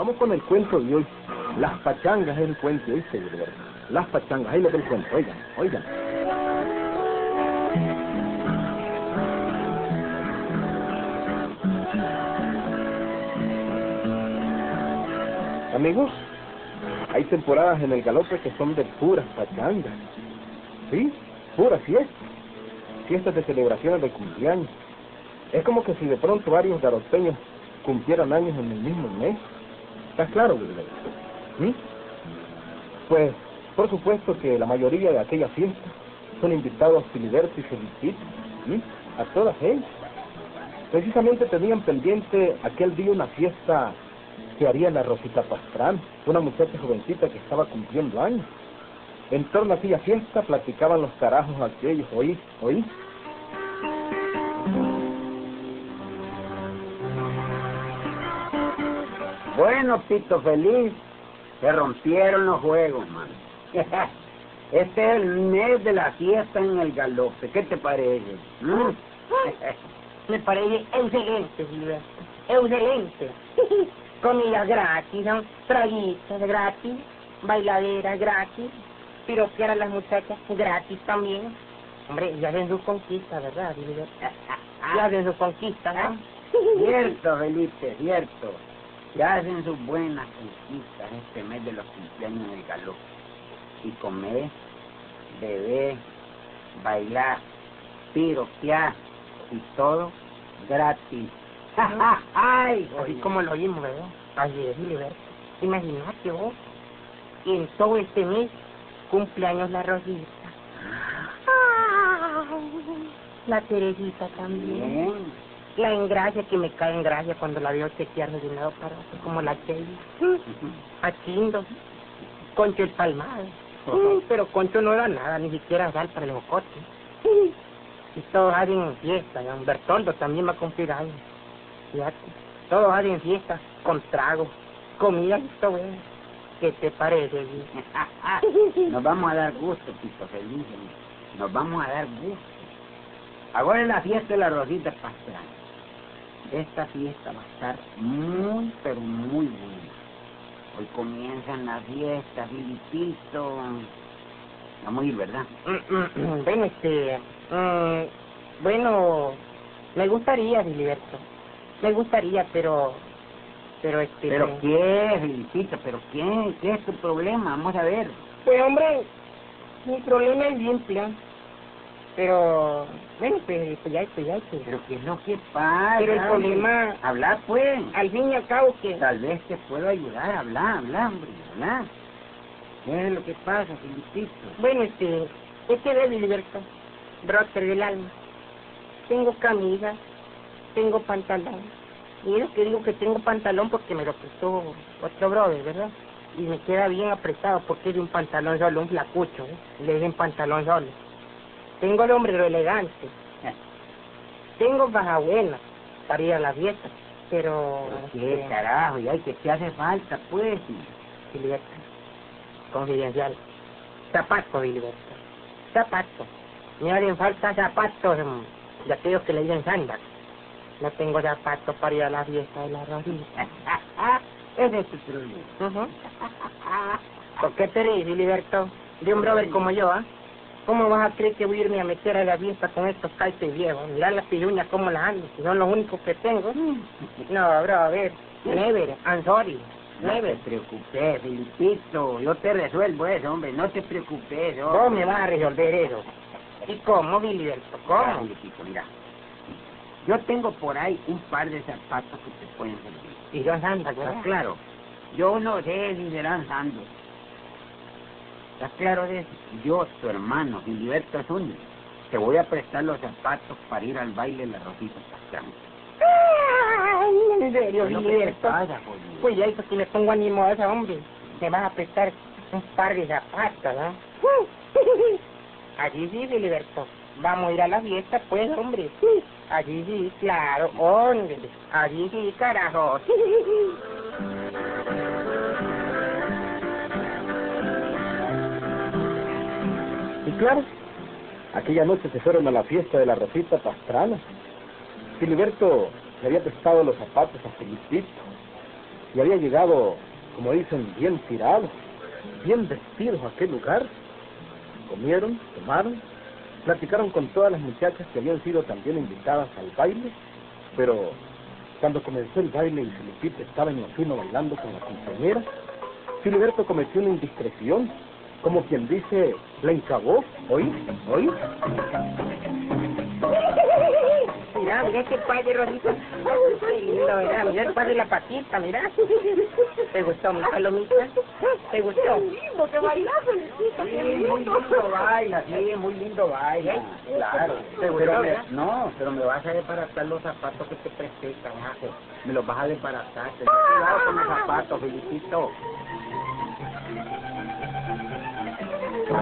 vamos con el cuento de hoy. Las pachangas es el cuento, ¿viste, Gilberto? Las pachangas, ahí le doy el cuento, oigan, oigan. Amigos, hay temporadas en el galope que son de puras pachangas. ¿Sí? Pura fiesta. Fiestas de celebraciones de cumpleaños. Es como que si de pronto varios garoteños cumplieran años en el mismo mes. ¿Está claro? ¿Sí? Pues, por supuesto que la mayoría de aquellas fiestas son invitados Filiberto y Felicito. A todas ellas. Precisamente tenían pendiente aquel día una fiesta que haría la Rosita Pastrán, una muchacha jovencita que estaba cumpliendo años. En torno a aquella fiesta platicaban los carajos aquellos, oí, oí. Bueno, Pito Feliz, se rompieron los juegos, man. Este es el mes de la fiesta en el galope. ¿Qué te parece? ¿Mm? Me parece excelente, Gilberto. Excelente. Comida gratis, ¿no? traguitas gratis, bailadera gratis, piropear a las muchachas gratis también. Hombre, ya hacen sus conquistas, ¿verdad, Gilberto? Ya hacen sus conquistas, ¿no? Cierto, Felipe, cierto. Ya hacen sus buenas conquistas este mes de los cumpleaños el galope. Y comer, beber, bailar, piropear y todo gratis. ¡Ay! Así como lo oímos, ¿verdad? Ayer, Gilberto. Imagínate vos, en todo este mes cumpleaños la Rosita. Ay, La Teresita también. Bien. La engracia que me cae en gracia cuando la veo chequearme de un lado para otro, como la Sheila. A Chindo. Concho el palmado. Pero Concho no da nada, ni siquiera sal para el bocote. Y todos hacen fiesta, ¿no? Bertoldo también va a cumplir años. Fíjate, todos hacen fiesta con trago, comida y todo eso. ¿Qué te parece? Nos vamos a dar gusto, Pito Feliz. Nos vamos a dar gusto. Ahora es la fiesta de la Rosita Pastrana. Esta fiesta va a estar muy, pero muy buena. Hoy comienzan las fiestas, Filipito. Vamos a ir, ¿verdad? Bueno, este... mm, bueno, me gustaría, Filiberto. Me gustaría, pero... Pero este... ¿Pero qué, Filipito? ¿Pero qué? ¿Qué es tu problema? Vamos a ver. Pues, hombre, mi problema es simple. Pero... Bueno, pues, pues ya, pues ya, pues. ¿Pero qué es lo que pasa? Pero el problema- Habla, pues. Al fin y al cabo que... Tal vez te puedo ayudar. Habla, habla, hombre. Habla. ¿Qué es lo que pasa, Filipito? Bueno, este... Este de Filiberto. Brother del alma. Tengo camisa, tengo pantalón. Y es que digo que tengo pantalón porque me lo prestó otro brother, ¿verdad? Y me queda bien apretado porque es de un pantalón solo, un flacucho, ¿eh? Le dicen pantalón solo. Tengo el hombrero elegante. Tengo baja buena para ir a la fiesta, pero... ¿Pero ¿Qué carajo? ¿Y ay, qué te hace falta, pues? Filiberto. Confidencial. Zapatos, Filiberto. Zapatos. Me hacen falta zapatos mm, de aquellos que le dicen sandals. No tengo zapatos para ir a la fiesta de la Rosita. Ese es tu problema. ¿Por qué te ríes, Filiberto? De un brother como yo, ¿ah? ¿Cómo vas a creer que voy a irme a meter a la fiesta con estos calces viejos? Mirá las piruñas cómo las ando, si son los únicos que tengo. No, bro, a ver. Never, I'm sorry. No te Never. preocupes, Filipito. Yo te resuelvo eso, hombre. No te preocupes, hombre. Vos me vas a resolver eso. ¿Y cómo, Filiberto? Mira, ¿Cómo? Mira. Yo tengo por ahí un par de zapatos que te pueden servir. Y yo anda, ¿Estás ¿verdad? claro? Yo no sé si serán santos. ¿Estás claro de eso? Yo, tu hermano, Filiberto Zúñiga, te voy a prestar los zapatos para ir al baile de la Rosita Pastrana. Ay, en serio, ¿Qué es lo que te Filiberto. pasa, jodido? Pues que me pongo animosa, hombre. Me vas a prestar un par de zapatos, ¿no? Allí sí, Filiberto. Vamos a ir a la fiesta, pues, hombre. Allí sí, claro, hombre. Allí sí, carajo. Claro, aquella noche se fueron a la fiesta de la Rosita Pastrana. Filiberto le había prestado los zapatos a Felipito. y había llegado, como dicen, bien tirados, bien vestidos a aquel lugar. Comieron, tomaron, platicaron con todas las muchachas que habían sido también invitadas al baile, pero cuando comenzó el baile y Felipito estaba en lo fino bailando con la compañera, Filiberto cometió una indiscreción, como quien dice, la encabó, ¿oí? ¿oí? Mira, mira qué padre, Rosita. Qué lindo. Mira el padre de la patita, mira. ¿Te gustó mi palomita? ¿Te gustó? lindo que bailas, Sí, qué muy lindo. lindo baila, sí, muy lindo baila. Claro. ¿Te gustó, Pero me, no, pero me vas a desbaratar los zapatos que te presté, carajo. Me los vas a desbaratar. Ten cuidado con los zapatos, felicito. De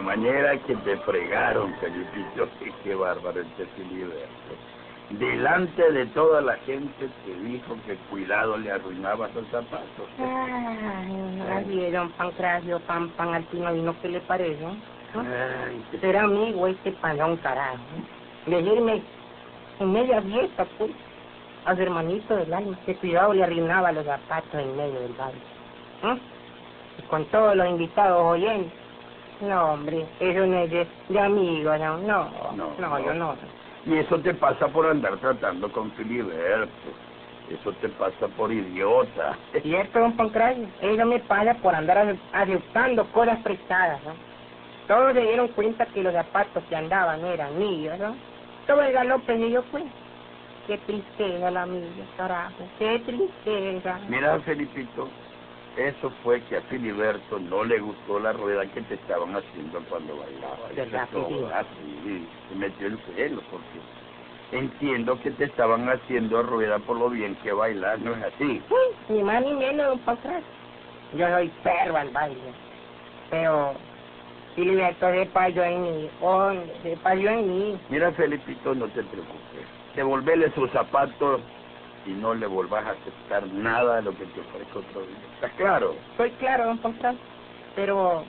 manera que te fregaron, Felipito. Qué bárbaro este Filiberto. Delante de toda la gente te dijo que cuidado le arruinaba los zapatos. Ay, así don Pancracio, pan, pan alpino, ¿y no qué le parece? ¿no? Ay, qué- amigo este palón, carajo. De irme en media fiesta, pues, a su hermanito del alma, que cuidado le arruinaba los zapatos en medio del baile. ¿eh? Y con todos los invitados oyendo. No, hombre, eso no es de, de amigos, no, no, No, no, no. yo no. Y eso te pasa por andar tratando con Filiberto. Eso te pasa por idiota. Cierto, don Pancracio, eso me pasa por andar ace- aceptando cosas prestadas, ¿no? Todos se dieron cuenta que los zapatos que andaban eran míos, ¿no? Todo el galope se dio cuenta. Qué tristeza la mía, carajo, qué tristeza. Mira, Felipito, eso fue que a Filiberto no le gustó la rueda que te estaban haciendo cuando bailaba. ¿Verdad Eso que sí? así, se metió el celo porque entiendo que te estaban haciendo rueda por lo bien que bailas, ¿no es así? Uy, Ni más ni menos, Pancracio. Yo soy perro al baile, pero Filiberto se payó en mí, oh, se payó en mí. Mira, Felipito, no te preocupes. Devolverle sus zapatos y no le volvas a aceptar nada de lo que te ofrezca otro día. ¿Está claro? Soy claro, don Pancracio, pero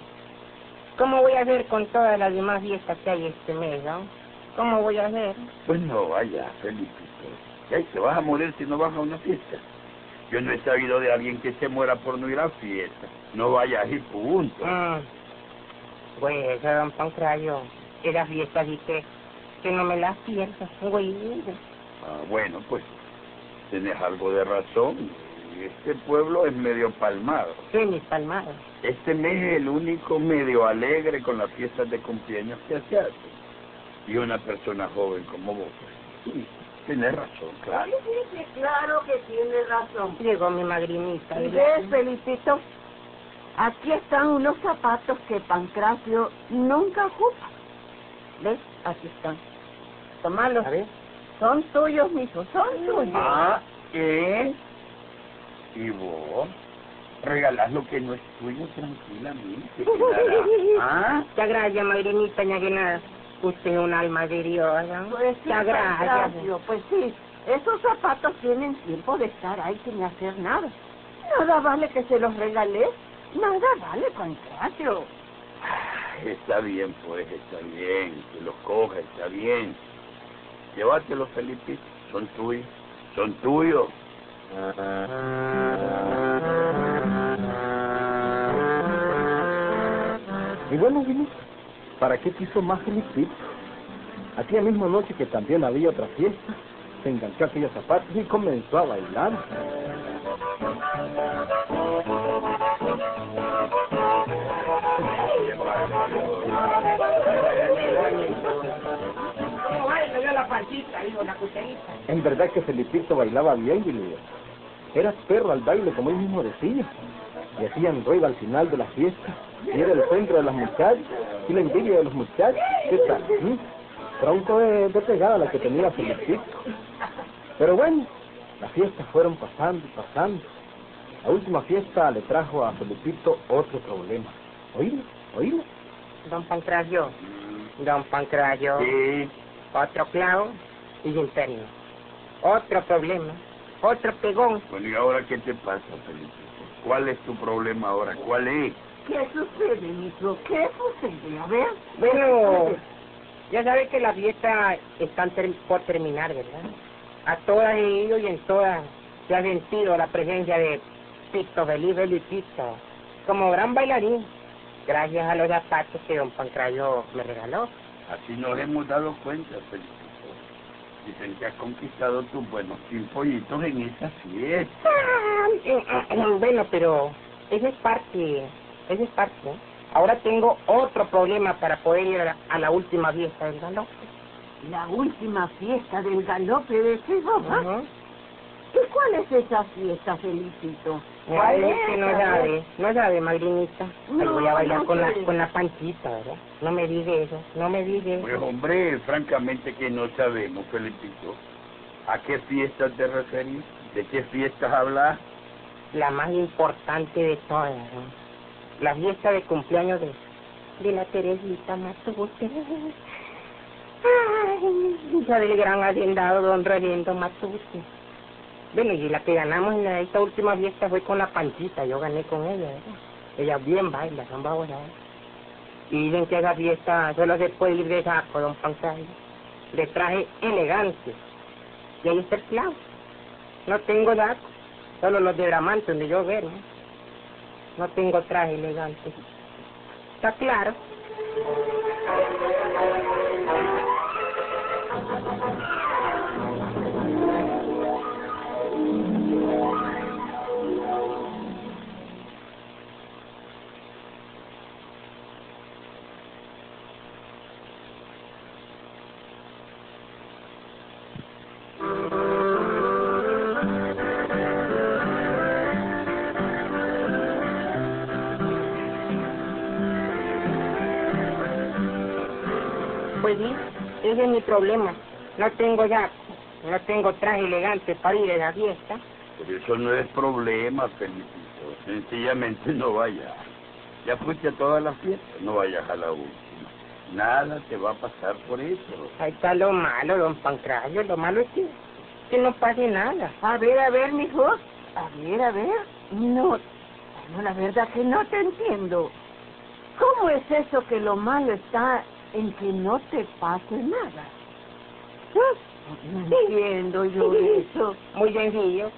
¿cómo voy a hacer con todas las demás fiestas que hay este mes, no? ¿Cómo voy a hacer? Pues no vaya, Felipito. ¿Qué? ¿Te vas a morir si no vas a una fiesta? Yo no he sabido de alguien que se muera por no ir a fiesta. No vayas y punto. Mm. Pues, don Pancracio, esas fiestas sí que, que no me las pierdo, güey. Ah, bueno, pues tienes algo de razón. Este pueblo es medio palmado. Sí, mis palmadas. Este mes es el único medio alegre con las fiestas de cumpleaños que se hace. Y una persona joven como vos, pues, sí, tienes razón, claro. Sí, sí, claro que tiene razón. Llegó mi magrinita. ¿Y ves, Felicito? Aquí están unos zapatos que Pancracio nunca ocupa. ¿Ves? Aquí están. Tomalos. A ver. Son tuyos, mijo, son tuyos. Ah, ¿eh? ¿Y vos? Regalás lo que no es tuyo tranquilamente. ¿Ah? Magrinita, ya que nada. Usted es un alma de Dios, ¿no? Pues sí, gracias. Pancracio, pues sí. Esos zapatos tienen tiempo de estar ahí sin hacer nada. Nada vale que se los regalé. Nada vale, Pancracio. Ah, Está bien, pues, está bien. Que los coja, está bien. Llévatelos, Felipe. Son tuyos. Son tuyos. Y bueno, Vini, ¿para qué quiso más Felipito? Aquella misma noche que también había otra fiesta, se enganchó aquellos zapatos y comenzó a bailar. La cucharita? En verdad que Felipito bailaba bien, Vini. Era perro al baile, como él mismo decía. Y hacían rueda al final de la fiesta. Y era el centro de las muchachas y la envidia de los muchachos. ¿Qué tal? mm? Tronco de, de pegada la que tenía Felipito. Pero bueno, las fiestas fueron pasando y pasando. La última fiesta le trajo a Felipito otro problema. Oílo, oílo. Don Pancracio, Don Pancracio, Sí. otro clavo y interno. Otro problema, otro pegón. Bueno, ¿y ahora qué te pasa, Felipe? ¿Cuál es tu problema ahora? ¿Cuál es? ¿Qué sucede, hijo? ¿Qué sucede? A ver. Bueno, ya sabes que la fiesta está ter- por terminar, ¿verdad? A todas he ido y en todas se ha sentido la presencia de Pito Feliz Felipito como gran bailarín, gracias a los zapatos que don Pancrayo me regaló. Así nos hemos dado cuenta, Felipe. Dicen que has conquistado tus buenos pollitos en esa fiesta. bueno, pero esa es parte, esa es parte. Ahora tengo otro problema para poder ir a la, a la última fiesta del galope. La última fiesta del galope de Córdoba. Ujú. ¿Y cuál es esa fiesta, Felicito? ¿Cuál es que no sabe? No sabe, madrinita. Ahí No, voy a bailar no con la, con la panchita, ¿verdad? No me diga eso, no me diga Pues eso. hombre, francamente que no sabemos, Felipito. ¿A qué fiesta te referís? ¿De qué fiestas hablas? La más importante de todas, ¿no? La fiesta de cumpleaños de, de la Teresita Matute. Ay, hija del gran hacendado don Reviendo Matute. Bueno, y la que ganamos en esta última fiesta fue con la panchita, yo gané con ella, ¿verdad? Ella bien baila, son babosadas. Y dicen que esa fiesta solo se puede ir de saco, don Pancracio. De traje elegante. Y ahí está el clavo. No tengo saco, solo los de Bramante donde yo veo, ¿no? No tengo traje elegante. ¿Está claro? Pues ese es mi problema. No tengo ya, no tengo traje elegante para ir a la fiesta. Pero eso no es problema, Felipito. Sencillamente no vayas. Ya fuiste a todas las fiestas, no vayas a la última. Nada te va a pasar por eso. Ahí está lo malo, don Pancracio. Lo malo es que, que no pase nada. A ver, a ver, mijo. A ver, a ver. No, no, la verdad que no te entiendo. ¿Cómo es eso que lo malo está en que no te pase nada? ¿Ah? No entiendo yo eso. Muy sencillo.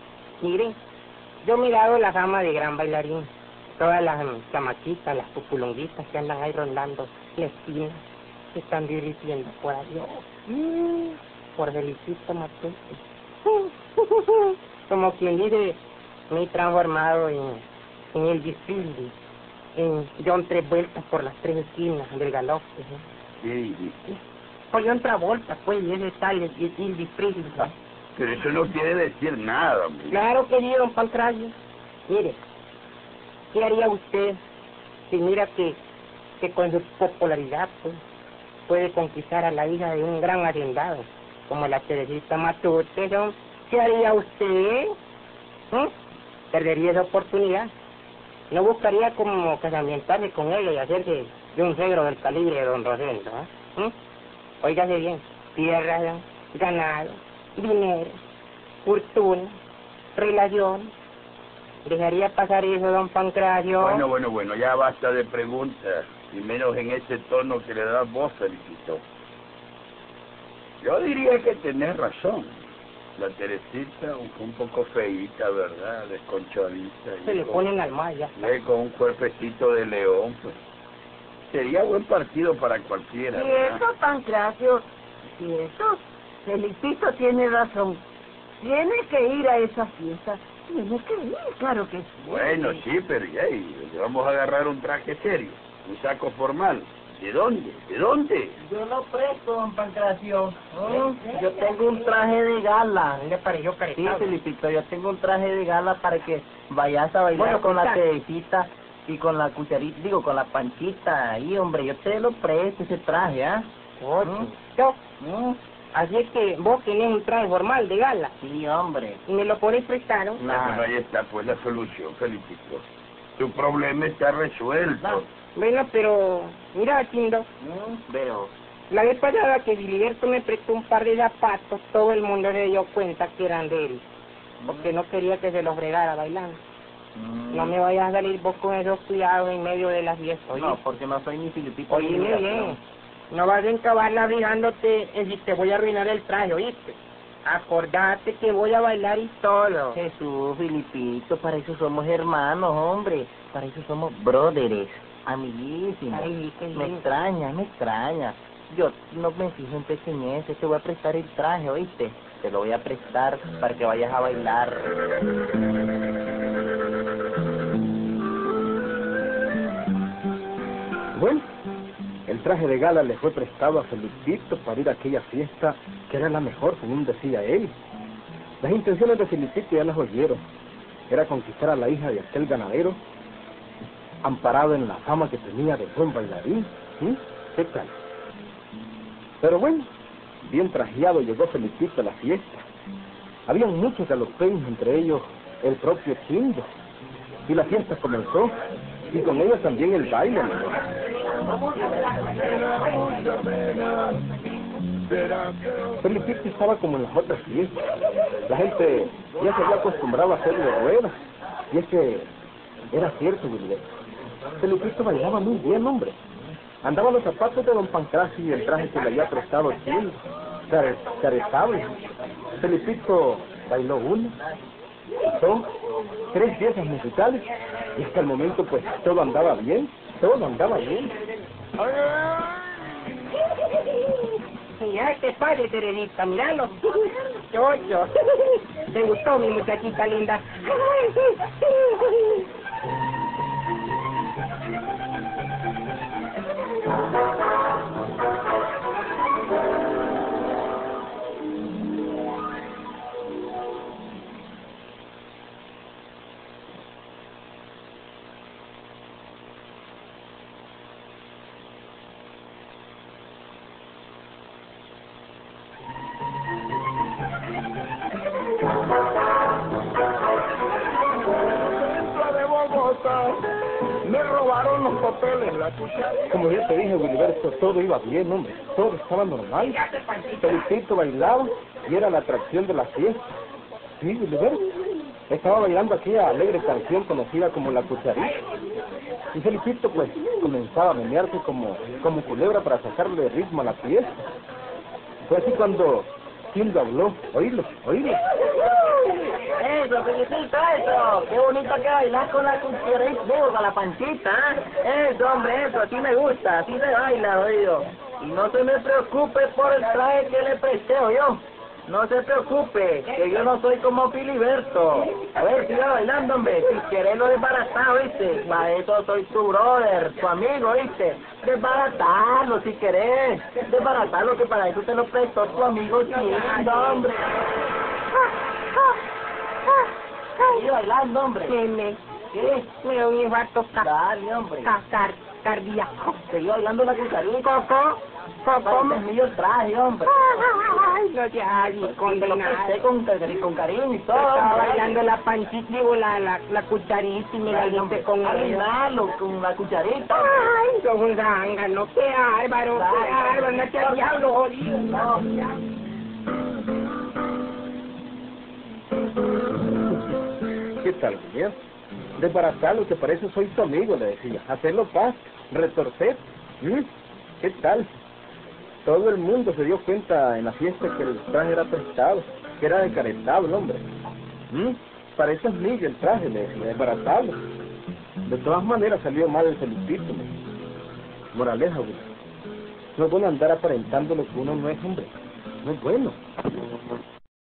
Miren, yo he mirado la fama de gran bailarín. Todas las chamaquitas, las pupulonguitas que andan ahí rondando la esquina, se están divirtiendo por Dios. Mm, Por Felicito Matute. Como quien dice, me he transformado en, en el desfile, en John Tres Vueltas por las tres esquinas del galope. ¿no? ¿Qué dijiste? John Travolta, pues, y ese tal, el. Pero eso no quiere decir nada, hombre. Claro que sí, don Pancracio. Mire, ¿qué haría usted si mira que, que con su popularidad pues, puede conquistar a la hija de un gran hacendado, como la Teresita Matute, ¿no? ¿Qué haría usted? ¿Mm? Perdería esa oportunidad. No buscaría como casamentarse con ella y hacerse de un cegro del calibre de don Rosendo, ¿eh? Óigase bien, tierra, ganado, dinero, fortuna, relación. ¿Dejaría pasar eso, don Pancracio? Bueno, bueno, bueno, ya basta de preguntas, y menos en ese tono que le das vos, Felicito. Yo diría que tenés razón. La Teresita un, un poco feíta, ¿verdad? Desconchadita. y Se le ponen al mar ya. y con un cuerpecito de león, pues. Sería buen partido para cualquiera, eso, Pancracio, y eso, Felicito tiene razón. Tiene que ir a esa fiesta. Tiene que ir, claro que sí. Bueno, sí, pero ya, y vamos a agarrar un traje serio, un saco formal. ¿De dónde? ¿De dónde? Yo lo presto, don Pancracio. ¿Eh? Yo tengo un traje de gala. ¿Le pareció Sí, caretado? Felipito, yo tengo un traje de gala para que vayas a bailar Bueno, con la. Teresita y con la cucharita, digo, con la panchita ahí, hombre. Yo te lo presto ese traje, ¿ah? Oye, ¿Mm? yo, ¿Mm? Así es que vos tenés un traje formal de gala Sí, hombre. y me lo podés prestar, ¿no? Nah. Bueno, ahí está pues la solución, Felicito. Tu problema está resuelto. Nah. Bueno, pero mira, Chindo, ¿Mm? Pero, La vez pasada que Filiberto me prestó un par de zapatos, todo el mundo se dio cuenta que eran de él. Porque no quería que se los fregara bailando. Mm. No me vayas a salir vos con esos cuidados en medio de las fiestas, No, porque no soy ni filipito liberto. bien, no vas a encabarla fijándote en si te voy a arruinar el traje, ¿oíste? Acordate que voy a bailar y todo. Jesús, Filipito, para eso somos hermanos, hombre. Para eso somos brothers, amiguísimos. Ay, qué me extraña, me extraña. Yo no me fijo en pequeñeces, te voy a prestar el traje, ¿oíste? Te lo voy a prestar para que vayas a bailar. Bueno, el traje de gala le fue prestado a Felipito para ir a aquella fiesta que era la mejor, según decía él. Las intenciones de Felipito ya las oyeron. Era conquistar a la hija de aquel ganadero, amparado en la fama que tenía de buen bailarín. ¿Sí? ¿Qué tal? Pero bueno, bien trajeado llegó Felipito a la fiesta. Habían muchos galopeños, entre ellos el propio Chindo. Y la fiesta comenzó, y con ella también el baile. Felipito estaba como en las otras fiestas. La gente ya se había acostumbrado a hacerle ruedas. Y es que era cierto, Gilberto. Felipito bailaba muy bien, hombre. Andaba los zapatos de don Pancracio y el traje que le había prestado Chile. Care- Caretable. Felipito bailó una, dos, tres piezas musicales. Y hasta el momento, pues, todo andaba bien. Todo andaba bien. Mira este padre, Teredita, míralo. Yo, yo. ¿Te gustó mi muchachita linda? Todo estaba normal. Felipito bailaba y era la atracción de la fiesta. Sí, Gilberto. Estaba bailando aquella alegre canción conocida como La Cucharita. Y Felipito, pues, comenzaba a menearse como, como culebra para sacarle ritmo a la fiesta. Fue así cuando Hildo habló. Oílo, oílo. Eso, Felipito, eso. Qué bonito que bailar con la con la panchita. ¿eh? Eso, hombre, eso, así me gusta, así se baila, oído. Y no se me preocupe por el traje que le presté, yo. No se preocupe, que yo no soy como Filiberto. A ver, siga bailando, hombre. Si querés lo desbaratado, ¿viste? Para eso soy tu brother, tu amigo, ¿viste? Desbaratarlo, si querés. Desbaratarlo, que para eso te lo prestó tu amigo Chindo, hombre. Sigue bailando, hombre. Me, ¿Qué? me dio un infarto ca- Dale, hombre. ca- car- cardíaco. Sigue bailando la cucharita. Coco, Coco, Parece mío el traje, hombre. Ay, no te hagas Y te condenado. presté con, con cariño y todo, Estaba bailando la panchita, digo, la, la, la cucharita y me la diste con. Arruinalo con la cucharita. Ay, sos un zángano, qué bárbaro, qué bárbaro, no te al diablo, jodido. No. ¿Qué tal, Gilberto? Desbaratarlo, que para eso soy tu amigo, le decía. Hacerlo paz, retorcer. ¿Mm? ¿Qué tal? Todo el mundo se dio cuenta en la fiesta que el traje era prestado, que era de caretable, hombre. Para eso es mío el traje, le decía, desbaratarlo. De todas maneras salió mal el Felipito. me. Moraleja, güey. No es bueno andar aparentando lo que uno no es, hombre. No es bueno.